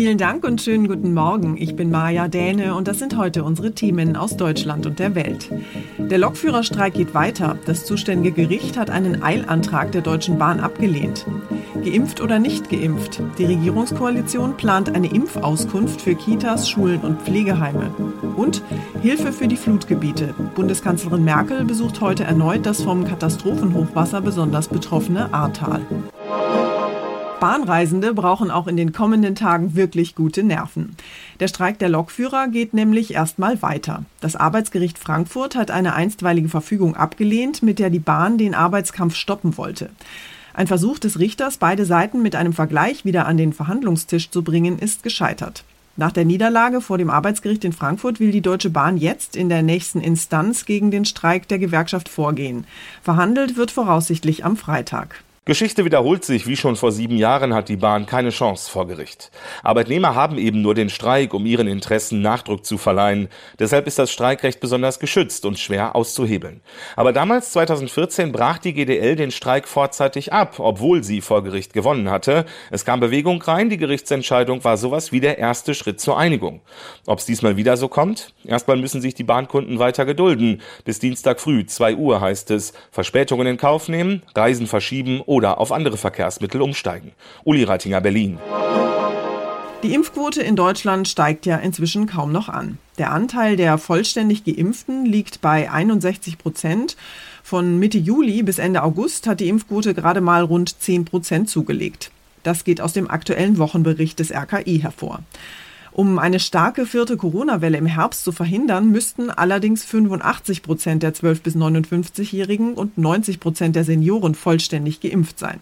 Vielen Dank und schönen guten Morgen. Ich bin Maja Däne und das sind heute unsere Themen aus Deutschland und der Welt. Der Lokführerstreik geht weiter. Das zuständige Gericht hat einen Eilantrag der Deutschen Bahn abgelehnt. Geimpft oder nicht geimpft? Die Regierungskoalition plant eine Impfauskunft für Kitas, Schulen und Pflegeheime. Und Hilfe für die Flutgebiete. Bundeskanzlerin Merkel besucht heute erneut das vom Katastrophenhochwasser besonders betroffene Ahrtal. Bahnreisende brauchen auch in den kommenden Tagen wirklich gute Nerven. Der Streik der Lokführer geht nämlich erstmal weiter. Das Arbeitsgericht Frankfurt hat eine einstweilige Verfügung abgelehnt, mit der die Bahn den Arbeitskampf stoppen wollte. Ein Versuch des Richters, beide Seiten mit einem Vergleich wieder an den Verhandlungstisch zu bringen, ist gescheitert. Nach der Niederlage vor dem Arbeitsgericht in Frankfurt will die Deutsche Bahn jetzt in der nächsten Instanz gegen den Streik der Gewerkschaft vorgehen. Verhandelt wird voraussichtlich am Freitag. Geschichte wiederholt sich, wie schon vor sieben Jahren hat die Bahn keine Chance vor Gericht. Arbeitnehmer haben eben nur den Streik, um ihren Interessen Nachdruck zu verleihen. Deshalb ist das Streikrecht besonders geschützt und schwer auszuhebeln. Aber damals, 2014, brach die GDL den Streik vorzeitig ab, obwohl sie vor Gericht gewonnen hatte. Es kam Bewegung rein, die Gerichtsentscheidung war sowas wie der erste Schritt zur Einigung. Ob es diesmal wieder so kommt? Erstmal müssen sich die Bahnkunden weiter gedulden. Bis Dienstag früh, 2 Uhr heißt es, Verspätungen in Kauf nehmen, Reisen verschieben oder auf andere Verkehrsmittel umsteigen. Uli Reitinger, Berlin. Die Impfquote in Deutschland steigt ja inzwischen kaum noch an. Der Anteil der vollständig Geimpften liegt bei 61 Prozent. Von Mitte Juli bis Ende August hat die Impfquote gerade mal rund 10 Prozent zugelegt. Das geht aus dem aktuellen Wochenbericht des RKI hervor. Um eine starke vierte Corona-Welle im Herbst zu verhindern, müssten allerdings 85 Prozent der 12- bis 59-Jährigen und 90 Prozent der Senioren vollständig geimpft sein.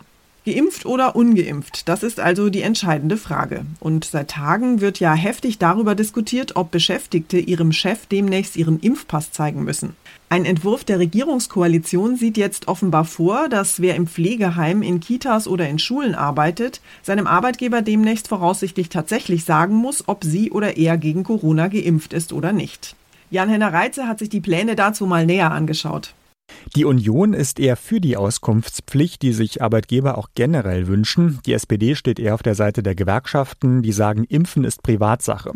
Geimpft oder ungeimpft, das ist also die entscheidende Frage. Und seit Tagen wird ja heftig darüber diskutiert, ob Beschäftigte ihrem Chef demnächst ihren Impfpass zeigen müssen. Ein Entwurf der Regierungskoalition sieht jetzt offenbar vor, dass wer im Pflegeheim, in Kitas oder in Schulen arbeitet, seinem Arbeitgeber demnächst voraussichtlich tatsächlich sagen muss, ob sie oder er gegen Corona geimpft ist oder nicht. Jan-Henner Reitze hat sich die Pläne dazu mal näher angeschaut. Die Union ist eher für die Auskunftspflicht, die sich Arbeitgeber auch generell wünschen. Die SPD steht eher auf der Seite der Gewerkschaften, die sagen, Impfen ist Privatsache.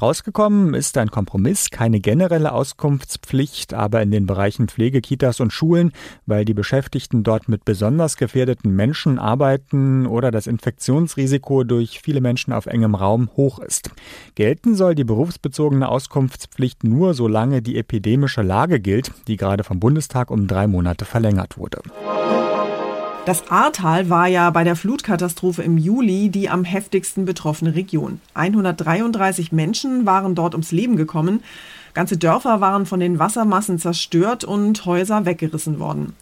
Rausgekommen ist ein Kompromiss, keine generelle Auskunftspflicht, aber in den Bereichen Pflege, Kitas und Schulen, weil die Beschäftigten dort mit besonders gefährdeten Menschen arbeiten oder das Infektionsrisiko durch viele Menschen auf engem Raum hoch ist. Gelten soll die berufsbezogene Auskunftspflicht nur, solange die epidemische Lage gilt, die gerade vom Bundestag um drei Monate verlängert wurde. Das Ahrtal war ja bei der Flutkatastrophe im Juli die am heftigsten betroffene Region. 133 Menschen waren dort ums Leben gekommen. Ganze Dörfer waren von den Wassermassen zerstört und Häuser weggerissen worden.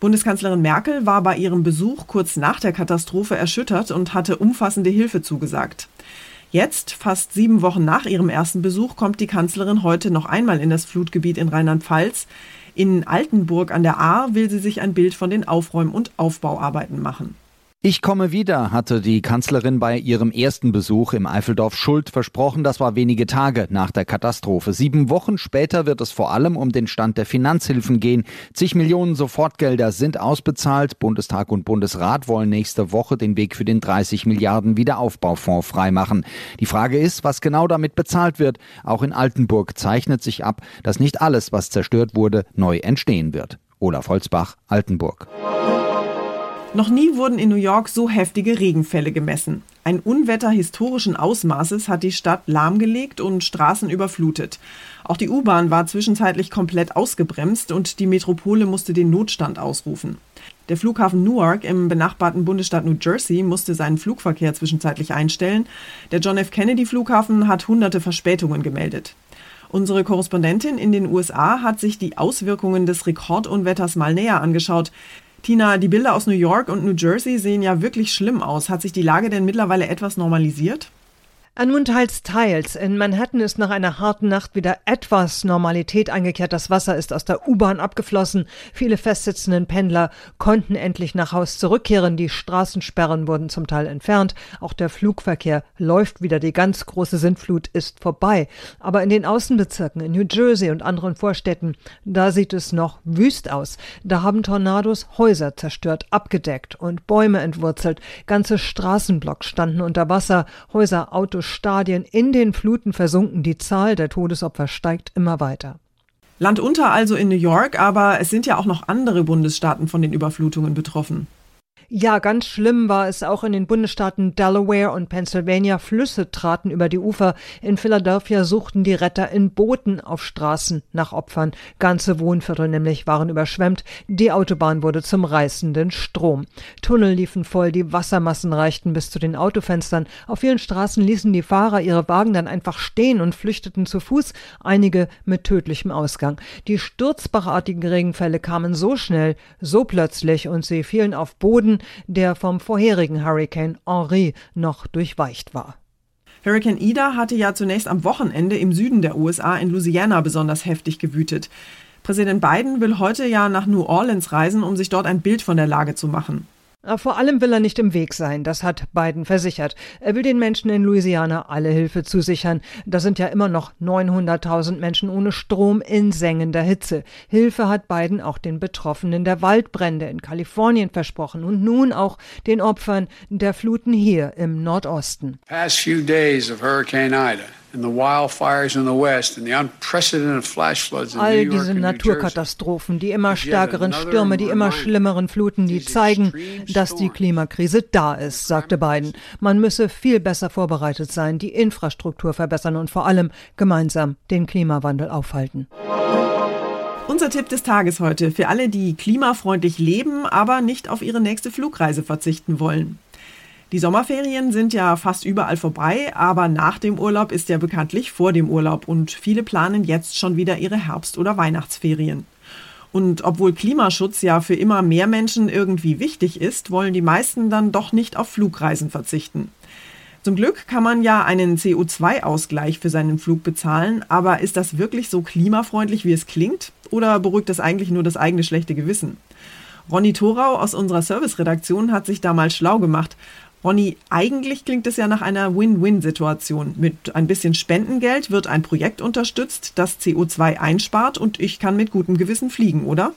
Bundeskanzlerin Merkel war bei ihrem Besuch kurz nach der Katastrophe erschüttert und hatte umfassende Hilfe zugesagt. Jetzt, fast sieben Wochen nach ihrem ersten Besuch, kommt die Kanzlerin heute noch einmal in das Flutgebiet in Rheinland-Pfalz. In Altenburg an der Ahr will sie sich ein Bild von den Aufräum- und Aufbauarbeiten machen. Ich komme wieder, hatte die Kanzlerin bei ihrem ersten Besuch im Eifeldorf Schuld versprochen. Das war wenige Tage nach der Katastrophe. Sieben Wochen später wird es vor allem um den Stand der Finanzhilfen gehen. Zig Millionen Sofortgelder sind ausbezahlt. Bundestag und Bundesrat wollen nächste Woche den Weg für den 30 Milliarden Wiederaufbaufonds freimachen. Die Frage ist, was genau damit bezahlt wird. Auch in Altenburg zeichnet sich ab, dass nicht alles, was zerstört wurde, neu entstehen wird. Olaf Holzbach, Altenburg. Noch nie wurden in New York so heftige Regenfälle gemessen. Ein Unwetter historischen Ausmaßes hat die Stadt lahmgelegt und Straßen überflutet. Auch die U-Bahn war zwischenzeitlich komplett ausgebremst und die Metropole musste den Notstand ausrufen. Der Flughafen Newark im benachbarten Bundesstaat New Jersey musste seinen Flugverkehr zwischenzeitlich einstellen. Der John F. Kennedy Flughafen hat hunderte Verspätungen gemeldet. Unsere Korrespondentin in den USA hat sich die Auswirkungen des Rekordunwetters mal näher angeschaut. Tina, die Bilder aus New York und New Jersey sehen ja wirklich schlimm aus. Hat sich die Lage denn mittlerweile etwas normalisiert? Nun teils, teils. In Manhattan ist nach einer harten Nacht wieder etwas Normalität eingekehrt. Das Wasser ist aus der U-Bahn abgeflossen. Viele festsitzenden Pendler konnten endlich nach Haus zurückkehren. Die Straßensperren wurden zum Teil entfernt. Auch der Flugverkehr läuft wieder. Die ganz große Sintflut ist vorbei. Aber in den Außenbezirken, in New Jersey und anderen Vorstädten, da sieht es noch wüst aus. Da haben Tornados Häuser zerstört, abgedeckt und Bäume entwurzelt. Ganze Straßenblocks standen unter Wasser. Häuser, Autos, Stadien in den Fluten versunken. Die Zahl der Todesopfer steigt immer weiter. Land unter also in New York, aber es sind ja auch noch andere Bundesstaaten von den Überflutungen betroffen. Ja, ganz schlimm war es auch in den Bundesstaaten Delaware und Pennsylvania. Flüsse traten über die Ufer. In Philadelphia suchten die Retter in Booten auf Straßen nach Opfern. Ganze Wohnviertel nämlich waren überschwemmt. Die Autobahn wurde zum reißenden Strom. Tunnel liefen voll, die Wassermassen reichten bis zu den Autofenstern. Auf vielen Straßen ließen die Fahrer ihre Wagen dann einfach stehen und flüchteten zu Fuß, einige mit tödlichem Ausgang. Die sturzbachartigen Regenfälle kamen so schnell, so plötzlich und sie fielen auf Boden, der vom vorherigen Hurricane Henri noch durchweicht war. Hurricane Ida hatte ja zunächst am Wochenende im Süden der USA in Louisiana besonders heftig gewütet. Präsident Biden will heute ja nach New Orleans reisen, um sich dort ein Bild von der Lage zu machen. Vor allem will er nicht im Weg sein, das hat Biden versichert. Er will den Menschen in Louisiana alle Hilfe zusichern. Da sind ja immer noch 900.000 Menschen ohne Strom in sengender Hitze. Hilfe hat Biden auch den Betroffenen der Waldbrände in Kalifornien versprochen und nun auch den Opfern der Fluten hier im Nordosten. Past few days of Hurricane Ida All diese Naturkatastrophen, die immer stärkeren Stürme, die immer schlimmeren Fluten, die zeigen, dass die Klimakrise da ist, sagte Biden. Man müsse viel besser vorbereitet sein, die Infrastruktur verbessern und vor allem gemeinsam den Klimawandel aufhalten. Unser Tipp des Tages heute für alle, die klimafreundlich leben, aber nicht auf ihre nächste Flugreise verzichten wollen. Die Sommerferien sind ja fast überall vorbei, aber nach dem Urlaub ist ja bekanntlich vor dem Urlaub und viele planen jetzt schon wieder ihre Herbst- oder Weihnachtsferien. Und obwohl Klimaschutz ja für immer mehr Menschen irgendwie wichtig ist, wollen die meisten dann doch nicht auf Flugreisen verzichten. Zum Glück kann man ja einen CO2-Ausgleich für seinen Flug bezahlen, aber ist das wirklich so klimafreundlich, wie es klingt? Oder beruhigt das eigentlich nur das eigene schlechte Gewissen? Ronny Thorau aus unserer Serviceredaktion hat sich da mal schlau gemacht Ronny, eigentlich klingt es ja nach einer Win-Win-Situation. Mit ein bisschen Spendengeld wird ein Projekt unterstützt, das CO2 einspart und ich kann mit gutem Gewissen fliegen, oder?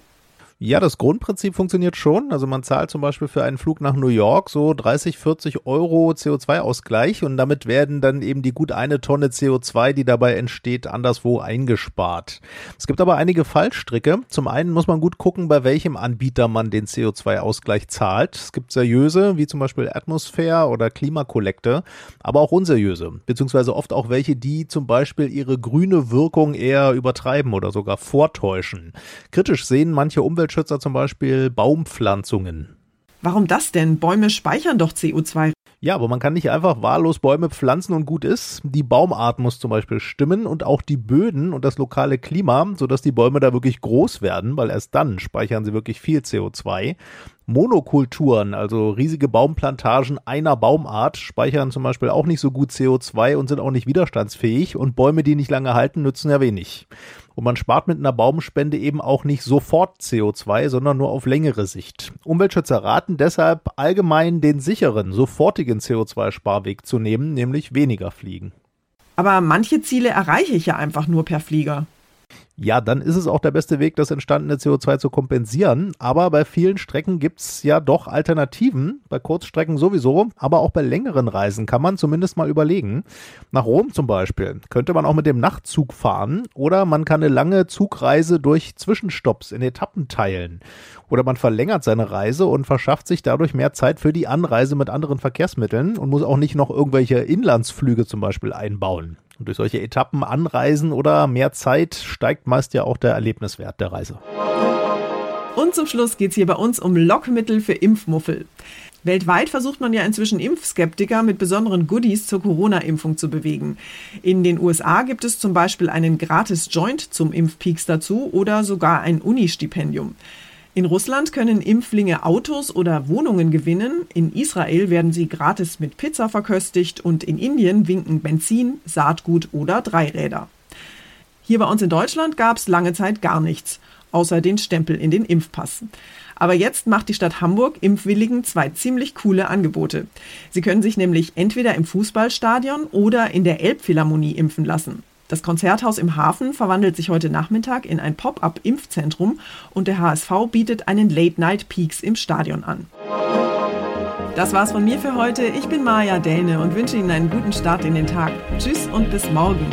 Ja, das Grundprinzip funktioniert schon. Also man zahlt zum Beispiel für einen Flug nach New York so 30, 40 Euro CO2-Ausgleich und damit werden dann eben die gut eine Tonne CO2, die dabei entsteht, anderswo eingespart. Es gibt aber einige Fallstricke. Zum einen muss man gut gucken, bei welchem Anbieter man den CO2-Ausgleich zahlt. Es gibt seriöse, wie zum Beispiel Atmosphäre oder Klimakollekte, aber auch unseriöse, beziehungsweise oft auch welche, die zum Beispiel ihre grüne Wirkung eher übertreiben oder sogar vortäuschen. Kritisch sehen manche Umwelt Umweltschützer zum Beispiel Baumpflanzungen. Warum das denn? Bäume speichern doch CO2. Ja, aber man kann nicht einfach wahllos Bäume pflanzen und gut ist. Die Baumart muss zum Beispiel stimmen und auch die Böden und das lokale Klima, sodass die Bäume da wirklich groß werden, weil erst dann speichern sie wirklich viel CO2. Monokulturen, also riesige Baumplantagen einer Baumart, speichern zum Beispiel auch nicht so gut CO2 und sind auch nicht widerstandsfähig und Bäume, die nicht lange halten, nützen ja wenig. Und man spart mit einer Baumspende eben auch nicht sofort CO2, sondern nur auf längere Sicht. Umweltschützer raten deshalb allgemein den sicheren, sofortigen CO2-Sparweg zu nehmen, nämlich weniger fliegen. Aber manche Ziele erreiche ich ja einfach nur per Flieger ja, dann ist es auch der beste Weg, das entstandene CO2 zu kompensieren. Aber bei vielen Strecken gibt es ja doch Alternativen. Bei Kurzstrecken sowieso, aber auch bei längeren Reisen kann man zumindest mal überlegen. Nach Rom zum Beispiel könnte man auch mit dem Nachtzug fahren oder man kann eine lange Zugreise durch Zwischenstopps in Etappen teilen. Oder man verlängert seine Reise und verschafft sich dadurch mehr Zeit für die Anreise mit anderen Verkehrsmitteln und muss auch nicht noch irgendwelche Inlandsflüge zum Beispiel einbauen. Und durch solche Etappen anreisen oder mehr Zeit steigt meist ja auch der Erlebniswert der Reise. Und zum Schluss geht es hier bei uns um Lockmittel für Impfmuffel. Weltweit versucht man ja inzwischen Impfskeptiker mit besonderen Goodies zur Corona-Impfung zu bewegen. In den USA gibt es zum Beispiel einen gratis Joint zum Impfpeaks dazu oder sogar ein Unistipendium. In Russland können Impflinge Autos oder Wohnungen gewinnen, in Israel werden sie gratis mit Pizza verköstigt und in Indien winken Benzin, Saatgut oder Dreiräder. Hier bei uns in Deutschland gab es lange Zeit gar nichts, außer den Stempel in den Impfpass. Aber jetzt macht die Stadt Hamburg Impfwilligen zwei ziemlich coole Angebote. Sie können sich nämlich entweder im Fußballstadion oder in der Elbphilharmonie impfen lassen. Das Konzerthaus im Hafen verwandelt sich heute Nachmittag in ein Pop-up-Impfzentrum und der HSV bietet einen Late Night Peaks im Stadion an. Das war's von mir für heute. Ich bin Maja Däne und wünsche Ihnen einen guten Start in den Tag. Tschüss und bis morgen.